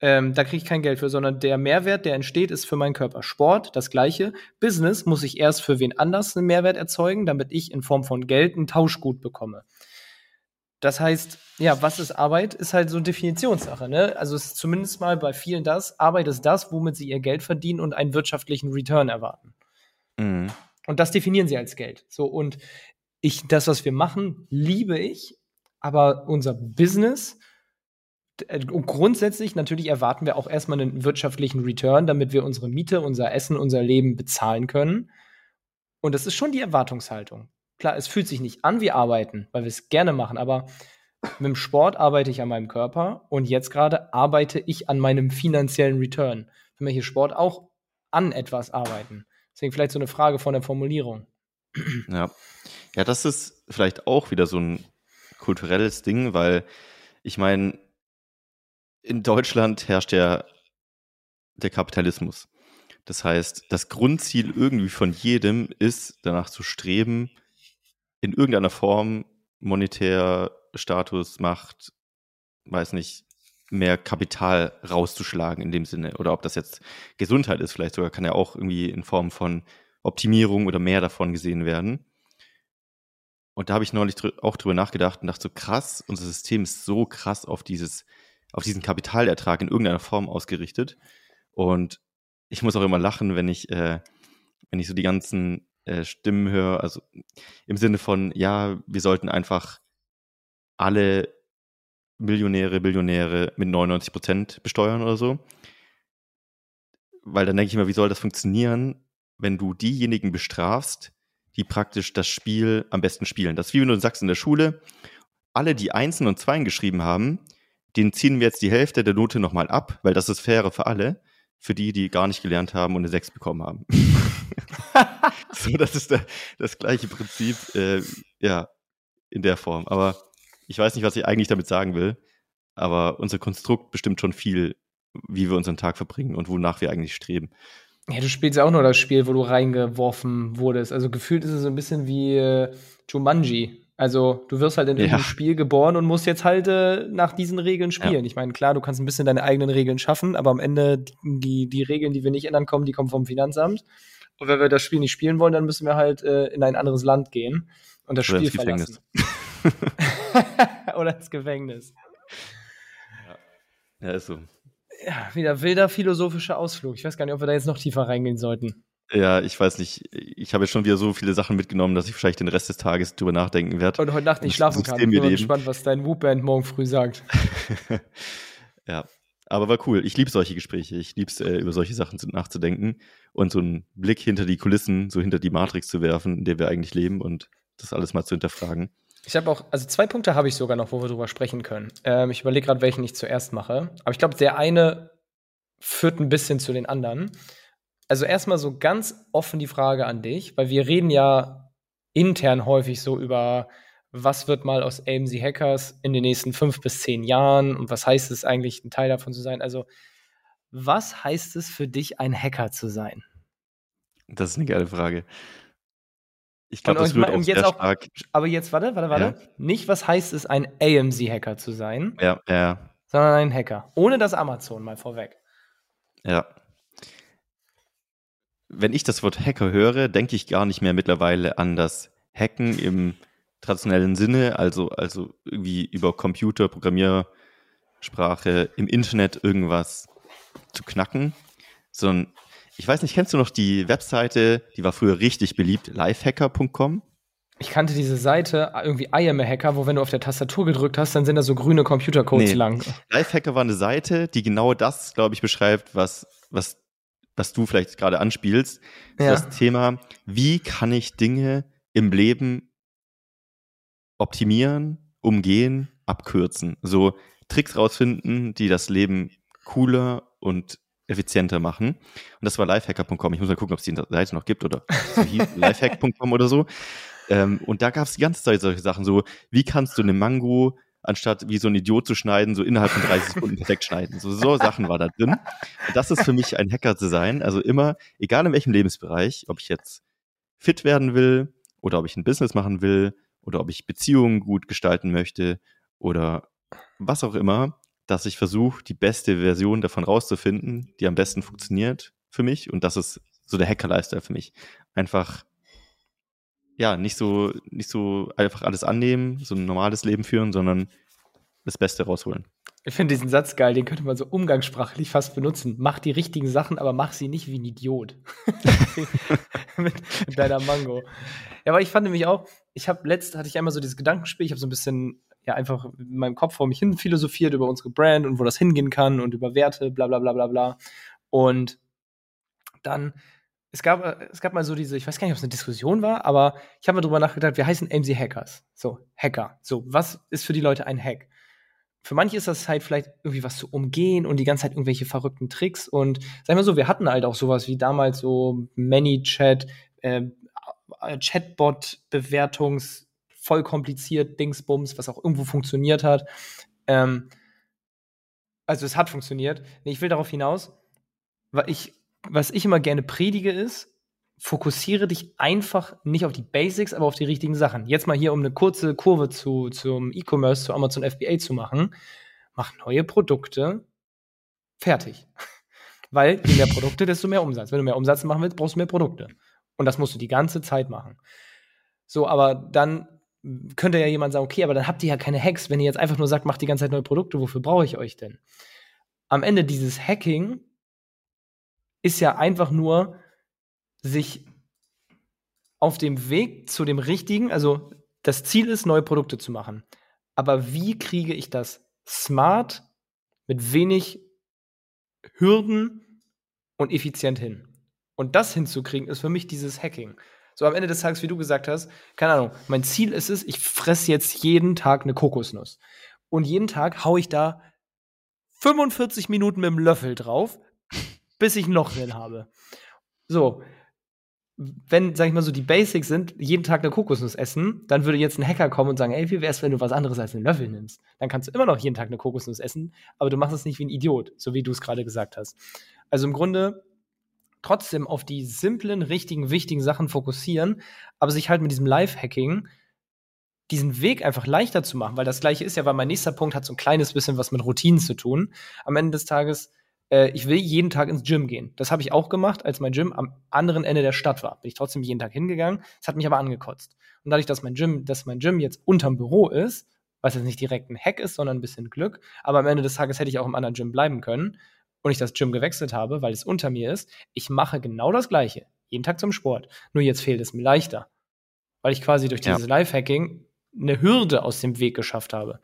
Ähm, da kriege ich kein Geld für, sondern der Mehrwert, der entsteht, ist für meinen Körper. Sport, das gleiche. Business muss ich erst für wen anders einen Mehrwert erzeugen, damit ich in Form von Geld ein Tauschgut bekomme. Das heißt, ja, was ist Arbeit, ist halt so eine Definitionssache. Ne? Also es ist zumindest mal bei vielen das, Arbeit ist das, womit sie ihr Geld verdienen und einen wirtschaftlichen Return erwarten. Mhm. Und das definieren sie als Geld. So, und ich, das, was wir machen, liebe ich, aber unser Business, äh, grundsätzlich natürlich erwarten wir auch erstmal einen wirtschaftlichen Return, damit wir unsere Miete, unser Essen, unser Leben bezahlen können. Und das ist schon die Erwartungshaltung klar, es fühlt sich nicht an wie Arbeiten, weil wir es gerne machen, aber mit dem Sport arbeite ich an meinem Körper und jetzt gerade arbeite ich an meinem finanziellen Return. Für mich ist Sport auch an etwas arbeiten. Deswegen vielleicht so eine Frage von der Formulierung. Ja. Ja, das ist vielleicht auch wieder so ein kulturelles Ding, weil ich meine, in Deutschland herrscht ja der Kapitalismus. Das heißt, das Grundziel irgendwie von jedem ist, danach zu streben, in irgendeiner Form monetär Status, Macht, weiß nicht, mehr Kapital rauszuschlagen in dem Sinne. Oder ob das jetzt Gesundheit ist, vielleicht sogar, kann ja auch irgendwie in Form von Optimierung oder mehr davon gesehen werden. Und da habe ich neulich dr auch drüber nachgedacht und dachte so, krass, unser System ist so krass auf dieses, auf diesen Kapitalertrag in irgendeiner Form ausgerichtet. Und ich muss auch immer lachen, wenn ich, äh, wenn ich so die ganzen äh, Stimmen höre, also im Sinne von, ja, wir sollten einfach alle Millionäre, Billionäre mit 99 Prozent besteuern oder so. Weil dann denke ich mir, wie soll das funktionieren, wenn du diejenigen bestrafst, die praktisch das Spiel am besten spielen. Das ist wie wenn du sagst in der Schule, alle, die Einsen und Zweien geschrieben haben, denen ziehen wir jetzt die Hälfte der Note nochmal ab, weil das ist fairer für alle, für die, die gar nicht gelernt haben und eine 6 bekommen haben. [LAUGHS] [LAUGHS] so, das ist der, das gleiche Prinzip, äh, ja, in der Form. Aber ich weiß nicht, was ich eigentlich damit sagen will, aber unser Konstrukt bestimmt schon viel, wie wir unseren Tag verbringen und wonach wir eigentlich streben. Ja, du spielst ja auch nur das Spiel, wo du reingeworfen wurdest. Also gefühlt ist es so ein bisschen wie äh, Jumanji. Also du wirst halt in ja. Spiel geboren und musst jetzt halt äh, nach diesen Regeln spielen. Ja. Ich meine, klar, du kannst ein bisschen deine eigenen Regeln schaffen, aber am Ende die, die Regeln, die wir nicht ändern kommen, die kommen vom Finanzamt. Und wenn wir das Spiel nicht spielen wollen, dann müssen wir halt äh, in ein anderes Land gehen und das Oder Spiel verlassen. [LAUGHS] Oder ins Gefängnis. Ja. ja, ist so. Ja, wieder wilder philosophischer Ausflug. Ich weiß gar nicht, ob wir da jetzt noch tiefer reingehen sollten. Ja, ich weiß nicht. Ich habe jetzt schon wieder so viele Sachen mitgenommen, dass ich vielleicht den Rest des Tages drüber nachdenken werde. Und heute Nacht nicht schlafen kann. Ich bin gespannt, was dein Whoop-Band morgen früh sagt. [LAUGHS] ja, aber war cool. Ich liebe solche Gespräche. Ich liebe es, äh, über solche Sachen nachzudenken und so einen Blick hinter die Kulissen, so hinter die Matrix zu werfen, in der wir eigentlich leben und das alles mal zu hinterfragen. Ich habe auch, also zwei Punkte habe ich sogar noch, wo wir drüber sprechen können. Ähm, ich überlege gerade, welchen ich zuerst mache. Aber ich glaube, der eine führt ein bisschen zu den anderen. Also erstmal so ganz offen die Frage an dich, weil wir reden ja intern häufig so über was wird mal aus AMC Hackers in den nächsten fünf bis zehn Jahren und was heißt es eigentlich, ein Teil davon zu sein? Also, was heißt es für dich, ein Hacker zu sein? Das ist eine geile Frage. Ich glaube, das wird auch sehr auch, stark. Aber jetzt, warte, warte, warte. Ja. Nicht, was heißt es, ein AMC-Hacker zu sein? Ja, ja. Sondern ein Hacker. Ohne das Amazon mal vorweg. Ja. Wenn ich das Wort Hacker höre, denke ich gar nicht mehr mittlerweile an das Hacken im traditionellen Sinne, also, also irgendwie über Computer, Programmiersprache, im Internet irgendwas zu knacken, sondern ich weiß nicht, kennst du noch die Webseite, die war früher richtig beliebt, lifehacker.com? Ich kannte diese Seite, irgendwie I am a Hacker, wo wenn du auf der Tastatur gedrückt hast, dann sind da so grüne Computercodes nee. lang. Lifehacker war eine Seite, die genau das, glaube ich, beschreibt, was, was, was du vielleicht gerade anspielst. Ja. Das Thema, wie kann ich Dinge im Leben optimieren, umgehen, abkürzen. So Tricks rausfinden, die das Leben cooler und effizienter machen. Und das war lifehacker.com. Ich muss mal gucken, ob es die Seite noch gibt oder so [LAUGHS] lifehack.com oder so. Ähm, und da gab es die ganze Zeit solche Sachen, so wie kannst du eine Mango anstatt wie so ein Idiot zu schneiden, so innerhalb von 30 Sekunden [LAUGHS] perfekt schneiden. So, so Sachen war da drin. Und das ist für mich ein Hacker zu sein. Also immer, egal in welchem Lebensbereich, ob ich jetzt fit werden will oder ob ich ein Business machen will oder ob ich Beziehungen gut gestalten möchte oder was auch immer, dass ich versuche, die beste Version davon rauszufinden, die am besten funktioniert für mich. Und das ist so der Hacker-Lifestyle für mich. Einfach, ja, nicht so, nicht so einfach alles annehmen, so ein normales Leben führen, sondern das Beste rausholen. Ich finde diesen Satz geil, den könnte man so umgangssprachlich fast benutzen. Mach die richtigen Sachen, aber mach sie nicht wie ein Idiot. [LAUGHS] mit, deiner Mango. Ja, aber ich fand nämlich auch, ich habe letzt hatte ich einmal so dieses Gedankenspiel, ich habe so ein bisschen ja einfach in meinem Kopf vor mich hin philosophiert über unsere Brand und wo das hingehen kann und über Werte, bla bla bla bla bla. Und dann, es gab, es gab mal so diese, ich weiß gar nicht, ob es eine Diskussion war, aber ich habe mal drüber nachgedacht, wir heißen AMC Hackers. So, Hacker. So, was ist für die Leute ein Hack? Für manche ist das halt vielleicht irgendwie was zu umgehen und die ganze Zeit irgendwelche verrückten Tricks. Und sag mal so, wir hatten halt auch sowas wie damals so ManyChat, äh, Chatbot-Bewertungs- voll kompliziert, Dingsbums, was auch irgendwo funktioniert hat. Ähm, also es hat funktioniert. Nee, ich will darauf hinaus, weil ich, was ich immer gerne predige ist, fokussiere dich einfach nicht auf die Basics, aber auf die richtigen Sachen. Jetzt mal hier, um eine kurze Kurve zu, zum E-Commerce, zu Amazon FBA zu machen. Mach neue Produkte fertig. [LAUGHS] Weil je mehr Produkte, desto mehr Umsatz. Wenn du mehr Umsatz machen willst, brauchst du mehr Produkte. Und das musst du die ganze Zeit machen. So, aber dann könnte ja jemand sagen, okay, aber dann habt ihr ja keine Hacks, wenn ihr jetzt einfach nur sagt, macht die ganze Zeit neue Produkte, wofür brauche ich euch denn? Am Ende dieses Hacking ist ja einfach nur sich auf dem Weg zu dem richtigen, also das Ziel ist, neue Produkte zu machen. Aber wie kriege ich das smart, mit wenig Hürden und effizient hin? Und das hinzukriegen, ist für mich dieses Hacking. So am Ende des Tages, wie du gesagt hast, keine Ahnung, mein Ziel ist es, ich fresse jetzt jeden Tag eine Kokosnuss. Und jeden Tag haue ich da 45 Minuten mit dem Löffel drauf, bis ich ein Loch drin habe. So, wenn, sag ich mal so, die Basics sind, jeden Tag eine Kokosnuss essen, dann würde jetzt ein Hacker kommen und sagen, ey, wie wär's, wenn du was anderes als einen Löffel nimmst? Dann kannst du immer noch jeden Tag eine Kokosnuss essen, aber du machst es nicht wie ein Idiot, so wie du es gerade gesagt hast. Also im Grunde trotzdem auf die simplen, richtigen, wichtigen Sachen fokussieren, aber sich halt mit diesem Live-Hacking diesen Weg einfach leichter zu machen, weil das gleiche ist ja, weil mein nächster Punkt hat so ein kleines bisschen was mit Routinen zu tun. Am Ende des Tages, äh, ich will jeden Tag ins Gym gehen. Das habe ich auch gemacht, als mein Gym am anderen Ende der Stadt war. Bin ich trotzdem jeden Tag hingegangen. Das hat mich aber angekotzt. Und dadurch, dass mein Gym, dass mein Gym jetzt unterm Büro ist, was jetzt nicht direkt ein Hack ist, sondern ein bisschen Glück, aber am Ende des Tages hätte ich auch im anderen Gym bleiben können, und ich das Gym gewechselt habe, weil es unter mir ist, ich mache genau das Gleiche. Jeden Tag zum Sport. Nur jetzt fehlt es mir leichter. Weil ich quasi durch dieses ja. Lifehacking eine Hürde aus dem Weg geschafft habe.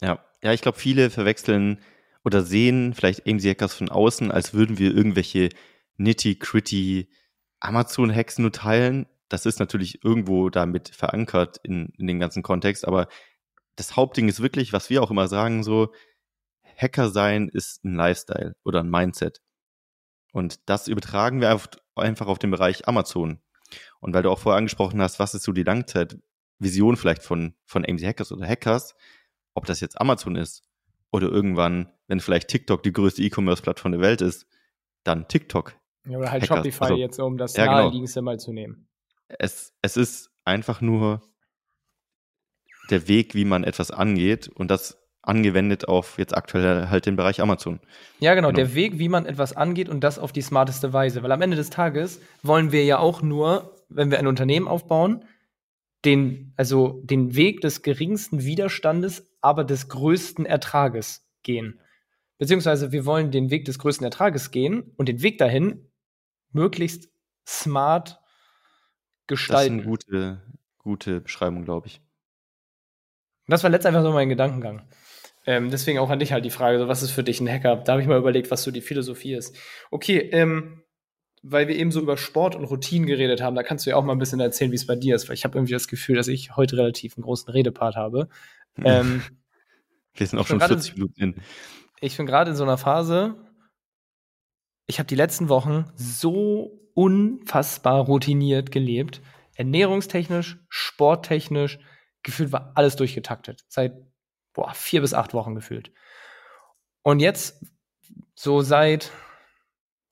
Ja, ja, ich glaube, viele verwechseln oder sehen vielleicht AMC Hackers von außen, als würden wir irgendwelche nitty-gritty Amazon-Hacks nur teilen. Das ist natürlich irgendwo damit verankert in, in den ganzen Kontext, aber das Hauptding ist wirklich, was wir auch immer sagen, so, Hacker sein ist ein Lifestyle oder ein Mindset. Und das übertragen wir einfach auf den Bereich Amazon. Und weil du auch vorher angesprochen hast, was ist so die Langzeitvision Vision vielleicht von, von AMC Hackers oder Hackers, ob das jetzt Amazon ist oder irgendwann, wenn vielleicht TikTok die größte E-Commerce-Plattform der Welt ist, dann TikTok. Ja, oder halt Hackers. Shopify Also, jetzt, um das ja, genau. naheliegendste mal zu nehmen. Es, es ist einfach nur der Weg, wie man etwas angeht und das angewendet auf jetzt aktuell halt den Bereich Amazon. Ja, genau, Genau. der Weg, wie man etwas angeht und das auf die smarteste Weise. Weil am Ende des Tages wollen wir ja auch nur, wenn wir ein Unternehmen aufbauen, den, also den Weg des geringsten Widerstandes, aber des größten Ertrages gehen. Beziehungsweise wir wollen den Weg des größten Ertrages gehen und den Weg dahin möglichst smart Das ist gestalten. eine gute, gute Beschreibung, glaube ich. Das war letztendlich einfach so mein Gedankengang. Ähm, deswegen auch an dich halt die Frage, so, was ist für dich ein Hacker? Da habe ich mal überlegt, was so die Philosophie ist. Okay, ähm, weil wir eben so über Sport und Routinen geredet haben, da kannst du ja auch mal ein bisschen erzählen, wie es bei dir ist, weil ich habe irgendwie das Gefühl, dass ich heute relativ einen großen Redepart habe. Ähm, Wir sind auch schon gerade- 40 Minuten in. Ich bin gerade in so einer Phase, ich habe die letzten Wochen so unfassbar routiniert gelebt. Ernährungstechnisch, sporttechnisch, gefühlt war alles durchgetaktet. Seit boah, vier bis acht Wochen gefühlt. Und jetzt, so seit,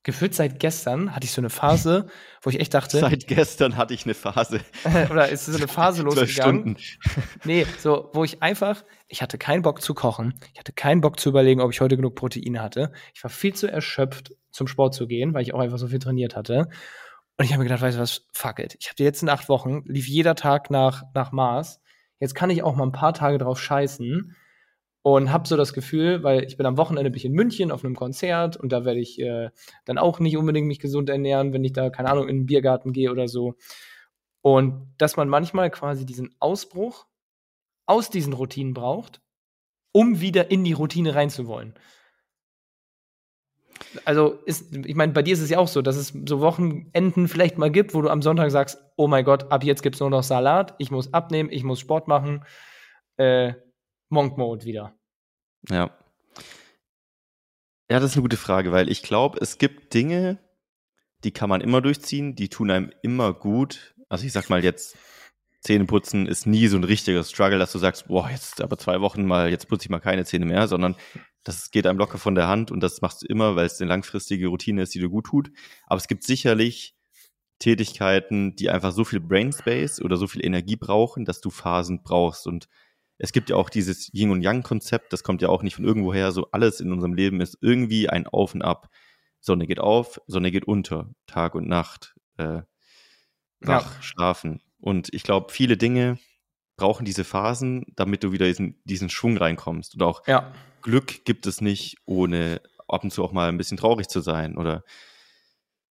gefühlt seit gestern, hatte ich so eine Phase, wo ich echt dachte, Seit gestern hatte ich eine Phase. [LAUGHS] oder ist so eine Phase losgegangen, Stunden. [LAUGHS] Nee, so, wo ich einfach, ich hatte keinen Bock zu kochen. Ich hatte keinen Bock zu überlegen, ob ich heute genug Proteine hatte. Ich war viel zu erschöpft, zum Sport zu gehen, weil ich auch einfach so viel trainiert hatte. Und ich habe mir gedacht, weißt du was, fuck it. Ich habe die letzten acht Wochen, lief jeder Tag nach, nach Mars. Jetzt kann ich auch mal ein paar Tage drauf scheißen und habe so das Gefühl, weil ich bin am Wochenende bin ich in München auf einem Konzert und da werde ich äh, dann auch nicht unbedingt mich gesund ernähren, wenn ich da, keine Ahnung, in den Biergarten gehe oder so. Und dass man manchmal quasi diesen Ausbruch aus diesen Routinen braucht, um wieder in die Routine reinzuwollen. Also ist, ich meine, bei dir ist es ja auch so, dass es so Wochenenden vielleicht mal gibt, wo du am Sonntag sagst, oh mein Gott, ab jetzt gibt es nur noch Salat, ich muss abnehmen, ich muss Sport machen, äh, Monk Mode wieder. Ja. Ja, das ist eine gute Frage, weil ich glaube, es gibt Dinge, die kann man immer durchziehen, die tun einem immer gut. Also ich sag mal jetzt, Zähneputzen ist nie so ein richtiger Struggle, dass du sagst, boah, jetzt aber zwei Wochen mal, jetzt putze ich mal keine Zähne mehr, sondern das geht einem locker von der Hand und das machst du immer, weil es eine langfristige Routine ist, die dir gut tut. Aber es gibt sicherlich Tätigkeiten, die einfach so viel Brain Space oder so viel Energie brauchen, dass du Phasen brauchst. Und es gibt ja auch dieses Yin und Yang Konzept, das kommt ja auch nicht von irgendwoher, so alles in unserem Leben ist irgendwie ein Auf und Ab. Sonne geht auf, Sonne geht unter, Tag und Nacht, äh, wach, schlafen. Und ich glaube, viele Dinge brauchen diese Phasen, damit du wieder diesen, diesen Schwung reinkommst. Und auch Ja. Glück gibt es nicht, ohne ab und zu auch mal ein bisschen traurig zu sein. Oder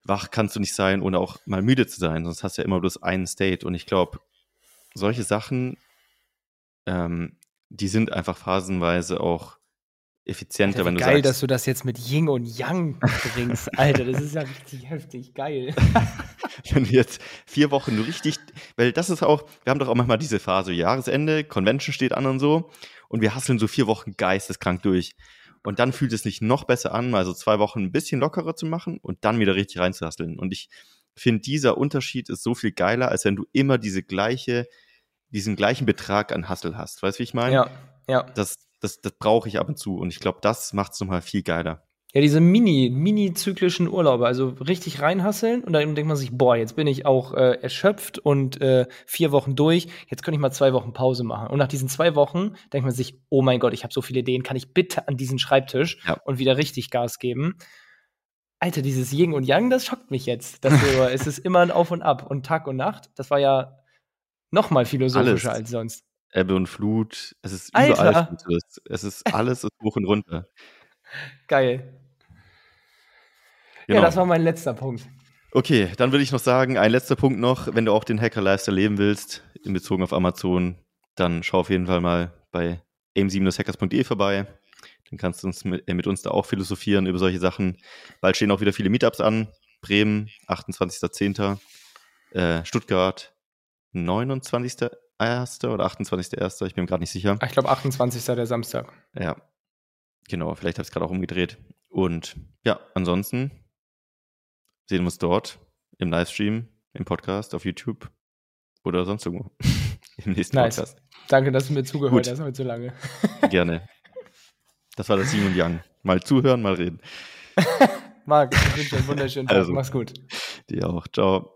wach kannst du nicht sein, ohne auch mal müde zu sein. Sonst hast du ja immer bloß einen State. Und ich glaube, solche Sachen, ähm, die sind einfach phasenweise auch effizienter, Alter, wenn du geil, sagst, dass du das jetzt mit Yin und Yang bringst. [LAUGHS] Alter, das ist ja richtig heftig geil. [LAUGHS] wenn du jetzt vier Wochen richtig, weil das ist auch, wir haben doch auch manchmal diese Phase, Jahresende, Convention steht an und so, und wir hasseln so vier Wochen geisteskrank durch. Und dann fühlt es sich noch besser an, mal so zwei Wochen ein bisschen lockerer zu machen und dann wieder richtig reinzuhasseln. Und ich finde, dieser Unterschied ist so viel geiler, als wenn du immer diese gleiche, diesen gleichen Betrag an Hassel hast. Weißt du, wie ich meine? Ja, ja. Das, das, das brauche ich ab und zu. Und ich glaube, das macht es nochmal viel geiler. Ja, diese mini, mini-zyklischen Urlaube, also richtig reinhasseln und dann denkt man sich, boah, jetzt bin ich auch äh, erschöpft und äh, vier Wochen durch, jetzt könnte ich mal zwei Wochen Pause machen. Und nach diesen zwei Wochen denkt man sich, oh mein Gott, ich habe so viele Ideen, kann ich bitte an diesen Schreibtisch Ja. und wieder richtig Gas geben? Alter, dieses Yin und Yang, das schockt mich jetzt. Dass [LAUGHS] du, es ist immer ein Auf und Ab und Tag und Nacht, das war ja noch mal philosophischer Alles. als sonst. Ebbe und Flut, es ist Alter. überall. Es ist [LAUGHS] alles ist hoch und runter. Geil. Genau. Ja, das war mein letzter Punkt. Okay, dann würde ich noch sagen, ein letzter Punkt noch, wenn du auch den Hacker-Lifestyle leben willst, in Bezug auf Amazon, dann schau auf jeden Fall mal bei aim7-hackers.de vorbei. Dann kannst du uns mit, äh, mit uns da auch philosophieren über solche Sachen. Bald stehen auch wieder viele Meetups an. Bremen, 28.10. Äh, Stuttgart, 29.1. oder 28.1. Ich bin mir gerade nicht sicher. Ich glaube, 28. der Samstag. Ja, genau. Vielleicht habe ich es gerade auch umgedreht. Und ja, ansonsten sehen wir uns dort im Livestream, im Podcast, auf YouTube oder sonst irgendwo. [LAUGHS] im nächsten Nice. Podcast. Danke, dass du mir zugehört hast heute so lange. [LAUGHS] Gerne. Das war das Yin und Yang. Mal zuhören, mal reden. [LAUGHS] Marc, ich wünsche dir einen wunderschönen Tag. Also. Mach's gut. Dir auch. Ciao.